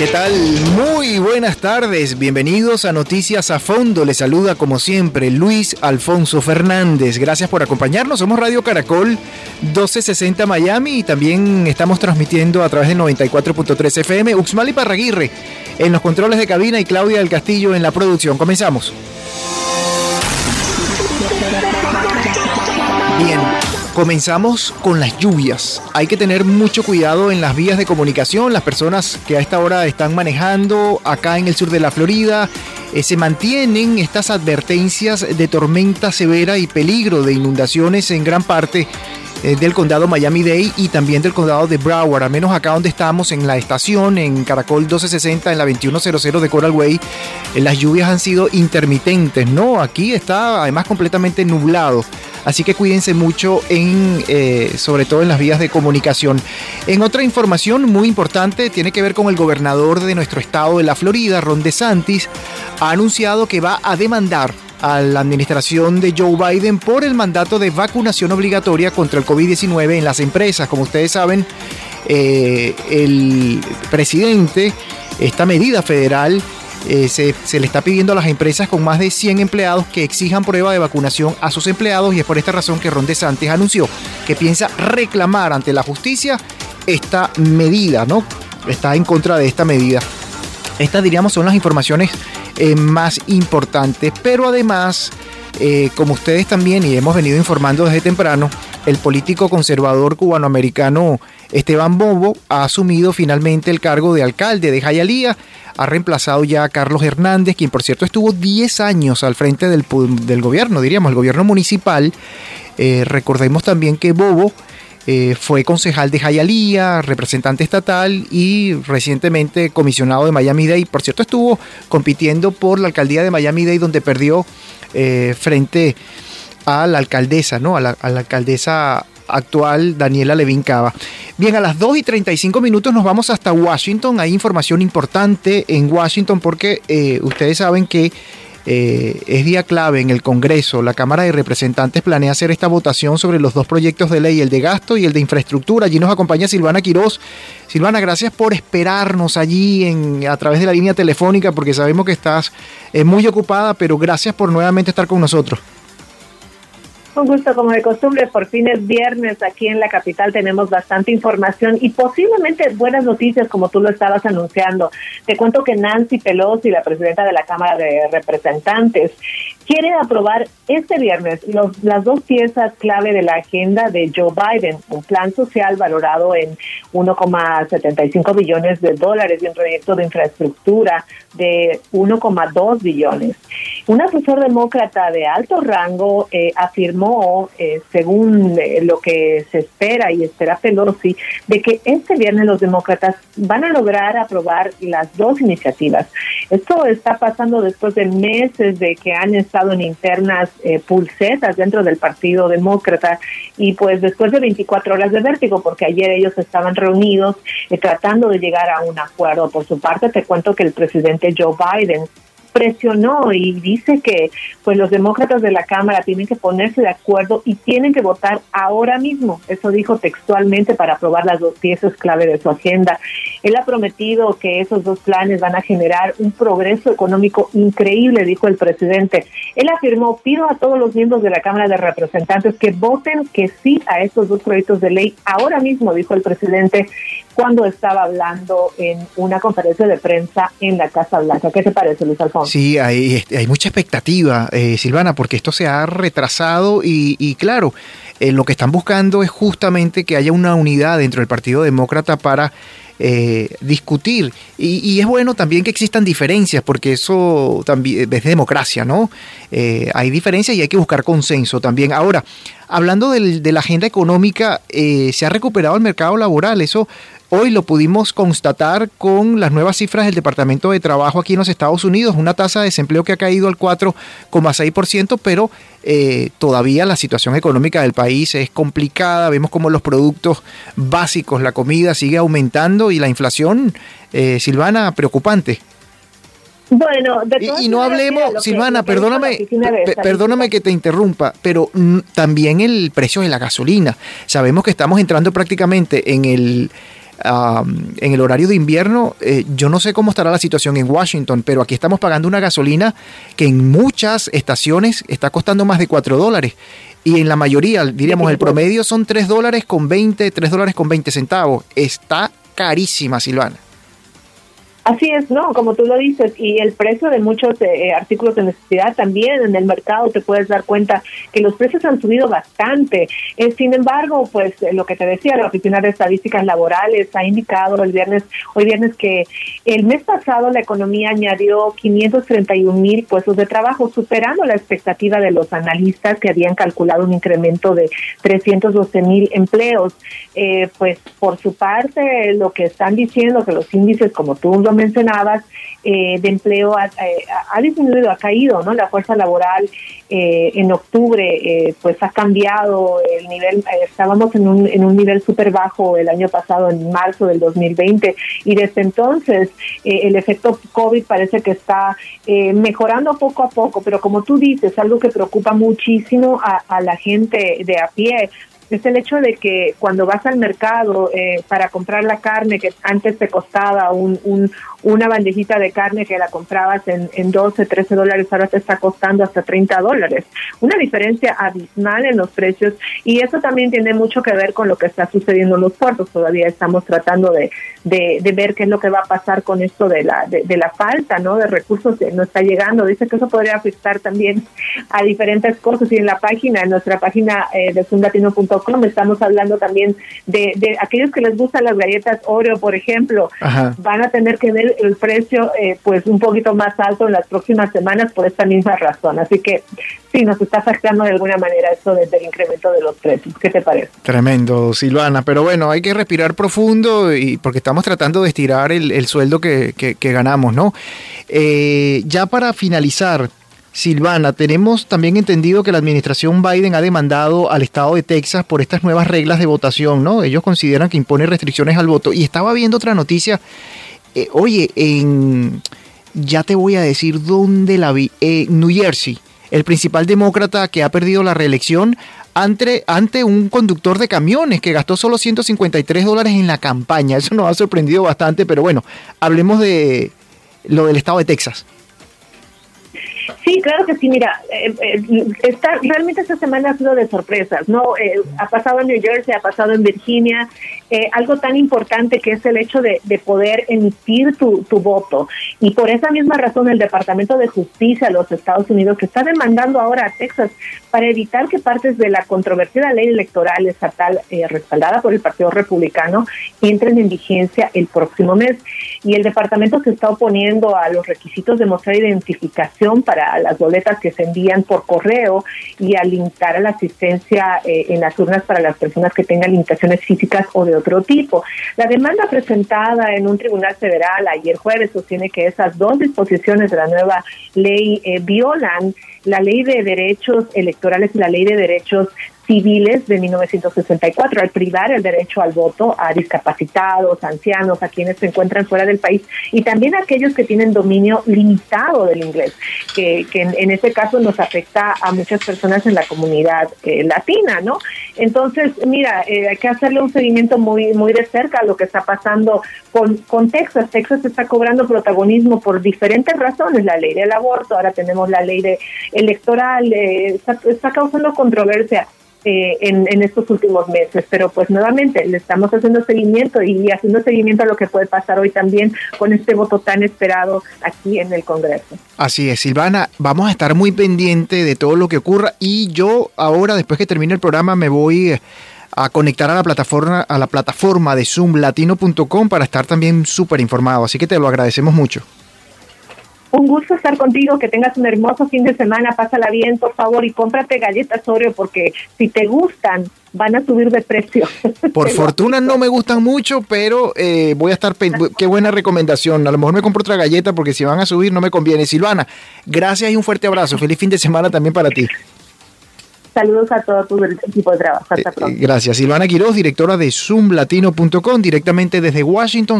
¿Qué tal? Muy buenas tardes, bienvenidos a Noticias a Fondo. Les saluda como siempre Luis Alfonso Fernández. Gracias por acompañarnos. Somos Radio Caracol 1260 Miami y también estamos transmitiendo a través del 94.3 FM. Uxmali Parraguirre en los controles de cabina y Claudia del Castillo en la producción. Comenzamos. Bien, Comenzamos con las lluvias. Hay que tener mucho cuidado en las vías de comunicación. Las personas que a esta hora están manejando acá en el sur de la Florida, eh, se mantienen estas advertencias de tormenta severa y peligro de inundaciones en gran parte eh, del condado Miami-Dade y también del condado de Broward, al menos acá donde estamos en la estación, en Caracol 1260, en la 2100 de Coral Way, eh, las lluvias han sido intermitentes, ¿no? Aquí está además completamente nublado. Así que cuídense mucho en, eh, sobre todo en las vías de comunicación. En otra información muy importante tiene que ver con el gobernador de nuestro estado de la Florida, Ron DeSantis, ha anunciado que va a demandar a la administración de Joe Biden por el mandato de vacunación obligatoria contra el COVID-19 en las empresas. Como ustedes saben, eh, el presidente, esta medida federal eh, se, le está pidiendo a las empresas con más de 100 empleados que exijan prueba de vacunación a sus empleados y es por esta razón que Ron DeSantis anunció que piensa reclamar ante la justicia esta medida, ¿no? Está en contra de esta medida. Estas, diríamos, son las informaciones eh, más importantes, pero además, eh, como ustedes también, y hemos venido informando desde temprano, el político conservador cubanoamericano Esteban Bobo ha asumido finalmente el cargo de alcalde de Jayalía ha reemplazado ya a Carlos Hernández, quien por cierto estuvo 10 años al frente del, gobierno, diríamos, el gobierno municipal. Eh, recordemos también que Bobo eh, fue concejal de Jayalía, representante estatal y recientemente comisionado de Miami-Dade. Por cierto, estuvo compitiendo por la alcaldía de Miami-Dade, donde perdió eh, frente a la alcaldesa, ¿no? A la, a la alcaldesa actual Daniela Levin Cava. Bien, a las 2 y 35 minutos nos vamos hasta Washington. Hay información importante en Washington porque eh, ustedes saben que eh, es día clave en el Congreso. La Cámara de Representantes planea hacer esta votación sobre los dos proyectos de ley, el de gasto y el de infraestructura. Allí nos acompaña Silvana Quiroz. Silvana, gracias por esperarnos allí a través de la línea telefónica porque sabemos que estás eh, muy ocupada, pero gracias por nuevamente estar con nosotros. Un gusto, como de costumbre, por fin es viernes aquí en la capital, tenemos bastante información y posiblemente buenas noticias como tú lo estabas anunciando. Te cuento que Nancy Pelosi, la presidenta de la Cámara de Representantes, quiere aprobar este viernes los, las dos piezas clave de la agenda de Joe Biden, un plan social valorado en 1,75 billones de dólares y un proyecto de infraestructura de 1,2 billones. Un asesor demócrata de alto rango eh, afirmó, eh, según eh, lo que se espera y espera Pelosi, de que este viernes los demócratas van a lograr aprobar las dos iniciativas. Esto está pasando después de meses de que han estado en internas eh, pulsetas dentro del Partido Demócrata y pues después de 24 horas de vértigo, porque ayer ellos estaban reunidos eh, tratando de llegar a un acuerdo. Por su parte, te cuento que el presidente Joe Biden presionó y dice que pues los demócratas de la Cámara tienen que ponerse de acuerdo y tienen que votar ahora mismo. Eso dijo textualmente para aprobar las dos piezas clave de su agenda. Él ha prometido que esos dos planes van a generar un progreso económico increíble, dijo el presidente. Él afirmó, pido a todos los miembros de la Cámara de Representantes que voten que sí a estos dos proyectos de ley ahora mismo, dijo el presidente cuando estaba hablando en una conferencia de prensa en la Casa Blanca. ¿Qué te parece, Luis Alfonso? Sí, hay, este, hay mucha expectativa, eh, Silvana, porque esto se ha retrasado y, claro, eh, lo que están buscando es justamente que haya una unidad dentro del Partido Demócrata para eh, discutir. Y, es bueno también que existan diferencias, porque eso también es democracia, ¿no? hay diferencias y hay que buscar consenso también. Ahora, hablando de la agenda económica, se ha recuperado el mercado laboral. Eso Hoy lo pudimos constatar con las nuevas cifras del Departamento de Trabajo aquí en los Estados Unidos, una tasa de desempleo que ha caído al 4,6%, pero eh, todavía la situación económica del país es complicada, vemos como los productos básicos, la comida sigue aumentando y la inflación, eh, Silvana, preocupante. Bueno, y, no hablemos, Silvana, perdóname, perdóname que te interrumpa, pero también el precio de la gasolina. Sabemos que estamos entrando prácticamente en el en el horario de invierno. Eh, yo no sé cómo estará la situación en Washington, pero aquí estamos pagando una gasolina que en muchas estaciones está costando más de 4 dólares. Y en la mayoría, diríamos, el promedio son 3 dólares con 20, 3 dólares con 20 centavos. Está carísima, Silvana. Así es, ¿no? Como tú lo dices, y el precio de muchos eh, eh, artículos de necesidad también en el mercado te puedes dar cuenta que los precios han subido bastante. Eh, sin embargo, pues lo que te decía, la Oficina de Estadísticas Laborales ha indicado el viernes, hoy viernes, que el mes pasado la economía añadió 531 mil puestos de trabajo, superando la expectativa de los analistas que habían calculado un incremento de 312 mil empleos. pues por su parte, lo que están diciendo que los índices, como tú lo mencionabas, eh, de empleo ha, eh, ha, disminuido, ha caído, ¿no? La fuerza laboral eh, en octubre pues ha cambiado el nivel, estábamos en un, en un nivel súper bajo el año pasado, en marzo del 2020, y desde entonces el efecto COVID parece que está mejorando poco a poco, pero como tú dices, algo que preocupa muchísimo a la gente de a pie, es el hecho de que cuando vas al mercado eh, para comprar la carne que antes te costaba un, un, una bandejita de carne que la comprabas en, en 12, 13 dólares, ahora te está costando hasta 30 dólares. Una diferencia abismal en los precios y eso también tiene mucho que ver con lo que está sucediendo en los puertos. Todavía estamos tratando de, de, ver qué es lo que va a pasar con esto de la, de, la falta ¿no? de recursos que no está llegando. Dice que eso podría afectar también a diferentes cosas y en la página, en nuestra página eh, de fundatino.com estamos hablando también de, de aquellos que les gustan las galletas Oreo, por ejemplo, van a tener que ver el precio eh, pues un poquito más alto en las próximas semanas por esta misma razón. Así que sí, nos está afectando de alguna manera esto desde el incremento de los precios. ¿Qué te parece? Tremendo, Silvana. Pero bueno, hay que respirar profundo y porque estamos tratando de estirar el, sueldo que, que, ganamos, ¿no? Eh, ya para finalizar, Silvana, tenemos también entendido que la administración Biden ha demandado al estado de Texas por estas nuevas reglas de votación, ¿no? Ellos consideran que impone restricciones al voto. Y estaba viendo otra noticia eh, oye, en, ya te voy a decir dónde la vi, en New Jersey, el principal demócrata que ha perdido la reelección ante, ante un conductor de camiones que gastó solo 153 dólares en la campaña. Eso nos ha sorprendido bastante, pero bueno, hablemos de lo del estado de Texas. Sí, claro que sí. Mira, eh, eh, está, realmente esta semana ha sido de sorpresas, ¿no? Eh, ha pasado en New Jersey, ha pasado en Virginia, algo tan importante que es el hecho de, poder emitir tu, voto. Y por esa misma razón el Departamento de Justicia de los Estados Unidos que está demandando ahora a Texas para evitar que partes de la controvertida ley electoral estatal respaldada por el Partido Republicano entren en vigencia el próximo mes. Y el departamento se está oponiendo a los requisitos de mostrar identificación para las boletas que se envían por correo y a limitar a la asistencia eh, en las urnas para las personas que tengan limitaciones físicas o de otro tipo. La demanda presentada en un tribunal federal ayer jueves sostiene que esas dos disposiciones de la nueva ley eh, violan la ley de derechos electorales y la ley de derechos civiles de 1964 al privar el derecho al voto a discapacitados, ancianos, a quienes se encuentran fuera del país y también a aquellos que tienen dominio limitado del inglés, que, que en, este caso nos afecta a muchas personas en la comunidad eh, latina, ¿no? Entonces, mira, eh, hay que hacerle un seguimiento muy muy de cerca a lo que está pasando con, con Texas. Texas está cobrando protagonismo por diferentes razones, la ley del aborto, ahora tenemos la ley de electoral, eh, está causando controversia eh, en, estos últimos meses. Pero pues nuevamente le estamos haciendo seguimiento y haciendo seguimiento a lo que puede pasar hoy también con este voto tan esperado aquí en el Congreso. Así es, Silvana, vamos a estar muy pendiente de todo lo que ocurra y yo ahora, después que termine el programa, me voy a conectar a la plataforma, a la plataforma de zoomlatino.com para estar también súper informado. Así que te lo agradecemos mucho. Un gusto estar contigo, que tengas un hermoso fin de semana, pásala bien, por favor, y cómprate galletas Oreo, porque si te gustan, van a subir de precio. Por fortuna no me gustan mucho, pero eh, voy a estar, qué buena recomendación. A lo mejor me compro otra galleta, porque si van a subir no me conviene. Silvana, gracias y un fuerte abrazo. Feliz fin de semana también para ti. Saludos a todo tu equipo de trabajo. Hasta eh, pronto. Gracias. Silvana Quiroz, directora de zoomlatino.com, directamente desde Washington.